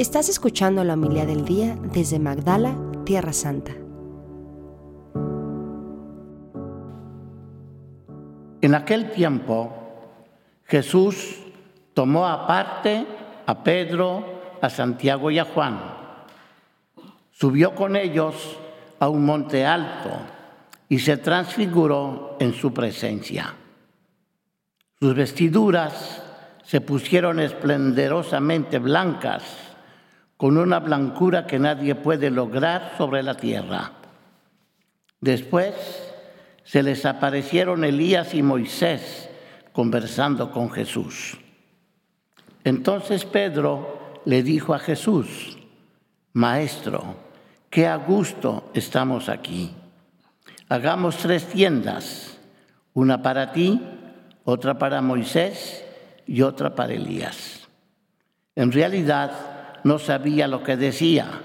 Estás escuchando la humildad del día desde Magdala, Tierra Santa. En aquel tiempo, Jesús tomó aparte a Pedro, a Santiago y a Juan. Subió con ellos a un monte alto y se transfiguró en su presencia. Sus vestiduras se pusieron esplendorosamente blancas, con una blancura que nadie puede lograr sobre la tierra. Después se les aparecieron Elías y Moisés conversando con Jesús. Entonces Pedro le dijo a Jesús, Maestro, qué a gusto estamos aquí. Hagamos tres tiendas, una para ti, otra para Moisés y otra para Elías. En realidad no sabía lo que decía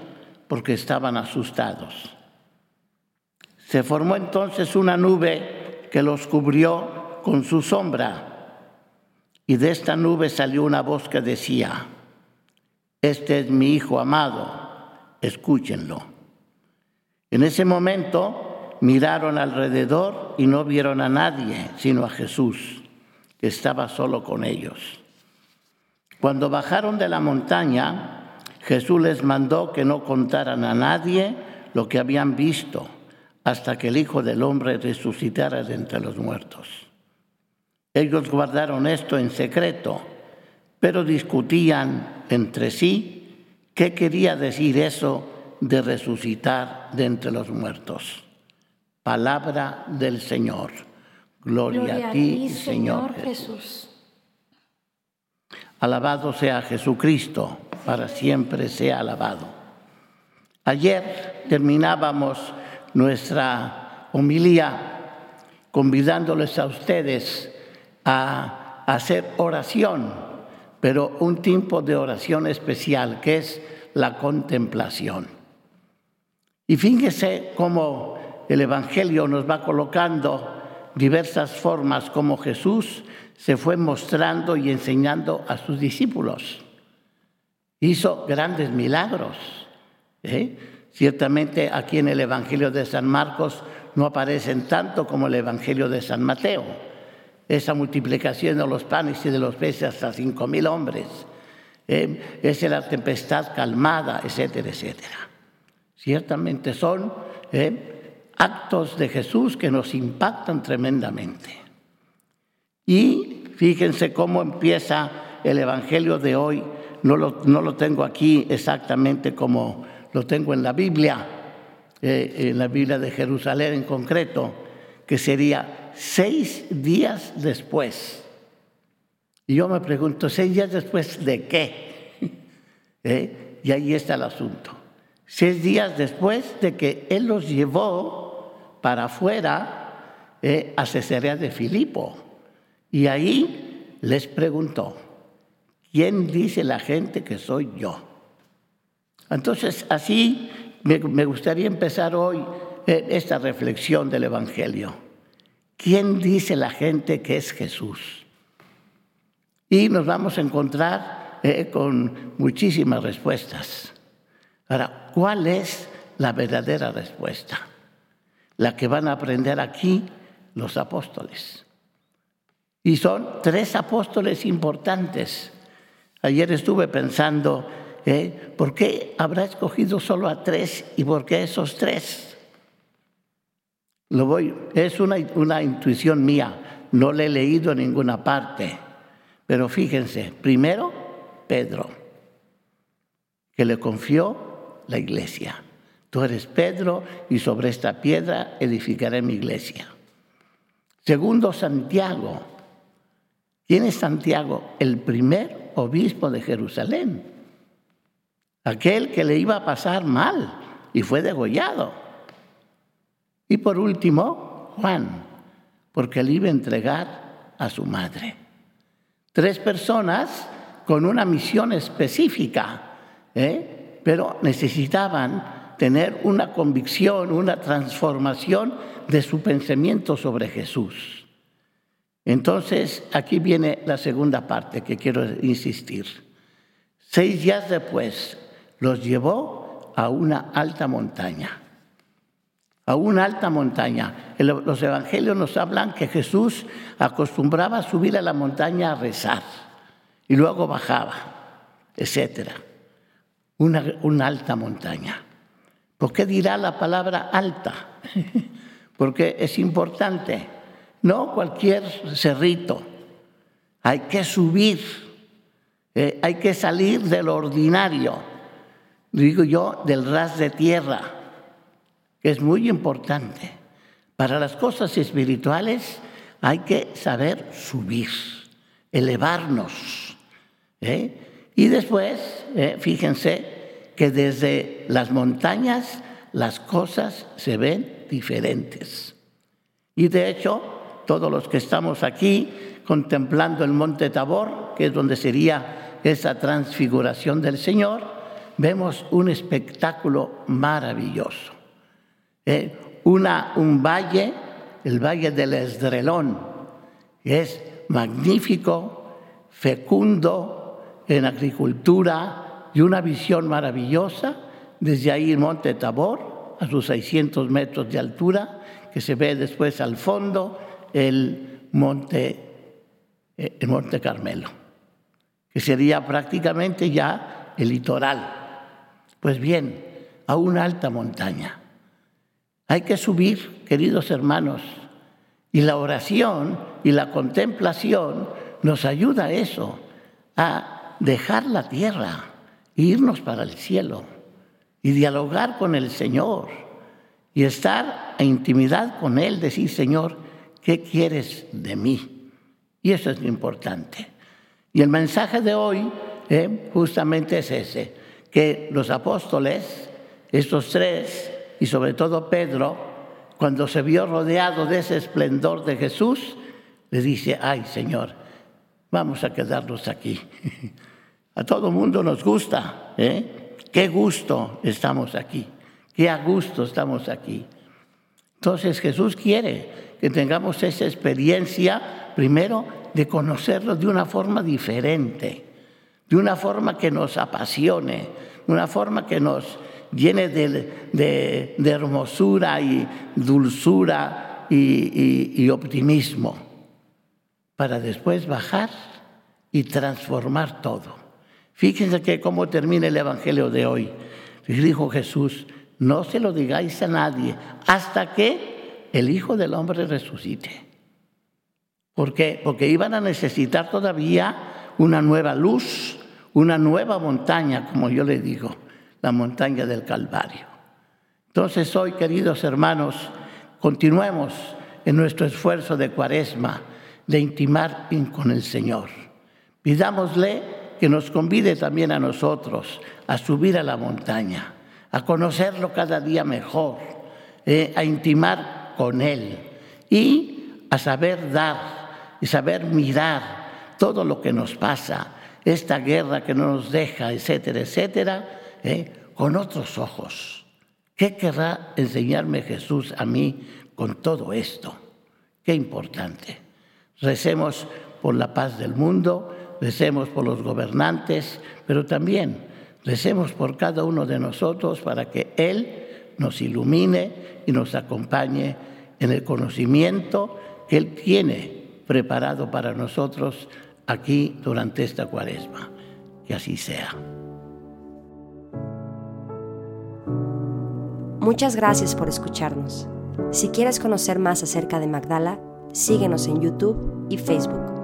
porque estaban asustados. Se formó entonces una nube que los cubrió con su sombra y de esta nube salió una voz que decía, este es mi Hijo amado, escúchenlo. En ese momento miraron alrededor y no vieron a nadie sino a Jesús estaba solo con ellos. Cuando bajaron de la montaña, Jesús les mandó que no contaran a nadie lo que habían visto hasta que el Hijo del Hombre resucitara de entre los muertos. Ellos guardaron esto en secreto, pero discutían entre sí qué quería decir eso de resucitar de entre los muertos. Palabra del Señor. Gloria, a ti, Señor Jesús. Alabado sea Jesucristo, para siempre sea alabado. Ayer terminábamos nuestra homilía convidándoles a ustedes a hacer oración, pero un tipo de oración especial que es la contemplación. Y fíjese cómo el Evangelio nos va colocando diversas formas como Jesús se fue mostrando y enseñando a sus discípulos. Hizo grandes milagros. ¿eh? Ciertamente aquí en el Evangelio de San Marcos no aparecen tanto como el Evangelio de San Mateo. Esa multiplicación de los panes y de los peces hasta cinco mil hombres. ¿eh? Esa la tempestad calmada, etcétera, etcétera. Ciertamente son ¿eh? actos de Jesús que nos impactan tremendamente. Y fíjense cómo empieza el Evangelio de hoy. No lo, tengo aquí exactamente como lo tengo en la Biblia, eh, en la Biblia de Jerusalén en concreto, que sería seis días después. Y yo me pregunto, ¿seis días después de qué? ¿Eh? Y ahí está el asunto. Seis días después de que Él los llevó para afuera eh, a Cesarea de Filipo. Y ahí les preguntó, ¿quién dice la gente que soy yo? Entonces, así me, gustaría empezar hoy eh, esta reflexión del Evangelio. ¿Quién dice la gente que es Jesús? Y nos vamos a encontrar eh, con muchísimas respuestas. Ahora, ¿cuál es la verdadera respuesta? la que van a aprender aquí los apóstoles. Y son tres apóstoles importantes. Ayer estuve pensando, ¿eh? ¿por qué habrá escogido solo a tres y por qué esos tres? Lo voy, es una, una intuición mía, no le he leído en ninguna parte. Pero fíjense, primero Pedro, que le confió la iglesia. Tú eres Pedro y sobre esta piedra edificaré mi iglesia. Segundo, Santiago. ¿Quién es Santiago? El primer obispo de Jerusalén. Aquel que le iba a pasar mal y fue degollado. Y por último, Juan, porque le iba a entregar a su madre. Tres personas con una misión específica, ¿eh? pero necesitaban tener una convicción, una transformación de su pensamiento sobre Jesús. Entonces, aquí viene la segunda parte que quiero insistir. Seis días después, los llevó a una alta montaña. A una alta montaña. Los evangelios nos hablan que Jesús acostumbraba a subir a la montaña a rezar y luego bajaba, etc. Una, una alta montaña. ¿Por qué dirá la palabra alta? Porque es importante. No cualquier cerrito. Hay que subir. Eh, hay que salir del ordinario. Digo yo, del ras de tierra. Que es muy importante. Para las cosas espirituales hay que saber subir, elevarnos. ¿eh? Y después, eh, fíjense, que desde las montañas las cosas se ven diferentes. Y de hecho, todos los que estamos aquí contemplando el monte Tabor, que es donde sería esa transfiguración del Señor, vemos un espectáculo maravilloso. Eh, una, un valle, el valle del Esdrelón, es magnífico, fecundo en agricultura, y una visión maravillosa desde ahí el monte Tabor, a sus 600 metros de altura, que se ve después al fondo el monte, eh, el monte Carmelo, que sería prácticamente ya el litoral. Pues bien, a una alta montaña. Hay que subir, queridos hermanos, y la oración y la contemplación nos ayuda a eso, a dejar la tierra irnos para el cielo y dialogar con el Señor y estar en intimidad con Él, decir, Señor, ¿qué quieres de mí? Y eso es lo importante. Y el mensaje de hoy eh, justamente es ese, que los apóstoles, estos tres, y sobre todo Pedro, cuando se vio rodeado de ese esplendor de Jesús, le dice, ay Señor, vamos a quedarnos aquí. A todo mundo nos gusta. ¿eh? Qué gusto estamos aquí. Qué a gusto estamos aquí. Entonces Jesús quiere que tengamos esa experiencia, primero, de conocerlo de una forma diferente, de una forma que nos apasione, de una forma que nos llene de, hermosura y dulzura y optimismo, para después bajar y transformar todo. Fíjense que cómo termina el Evangelio de hoy. Dijo Jesús, no se lo digáis a nadie hasta que el Hijo del Hombre resucite. ¿Por qué? Porque iban a necesitar todavía una nueva luz, una nueva montaña, como yo le digo, la montaña del Calvario. Entonces hoy, queridos hermanos, continuemos en nuestro esfuerzo de cuaresma, de intimar con el Señor. Pidámosle que nos convide también a nosotros a subir a la montaña, a conocerlo cada día mejor, eh, a intimar con Él y a saber dar y saber mirar todo lo que nos pasa, esta guerra que no nos deja, etcétera, etcétera, eh, con otros ojos. ¿Qué querrá enseñarme Jesús a mí con todo esto? Qué importante. Recemos por la paz del mundo, recemos por los gobernantes, pero también recemos por cada uno de nosotros para que Él nos ilumine y nos acompañe en el conocimiento que Él tiene preparado para nosotros aquí durante esta cuaresma. Que así sea. Muchas gracias por escucharnos. Si quieres conocer más acerca de Magdala, síguenos en YouTube y Facebook.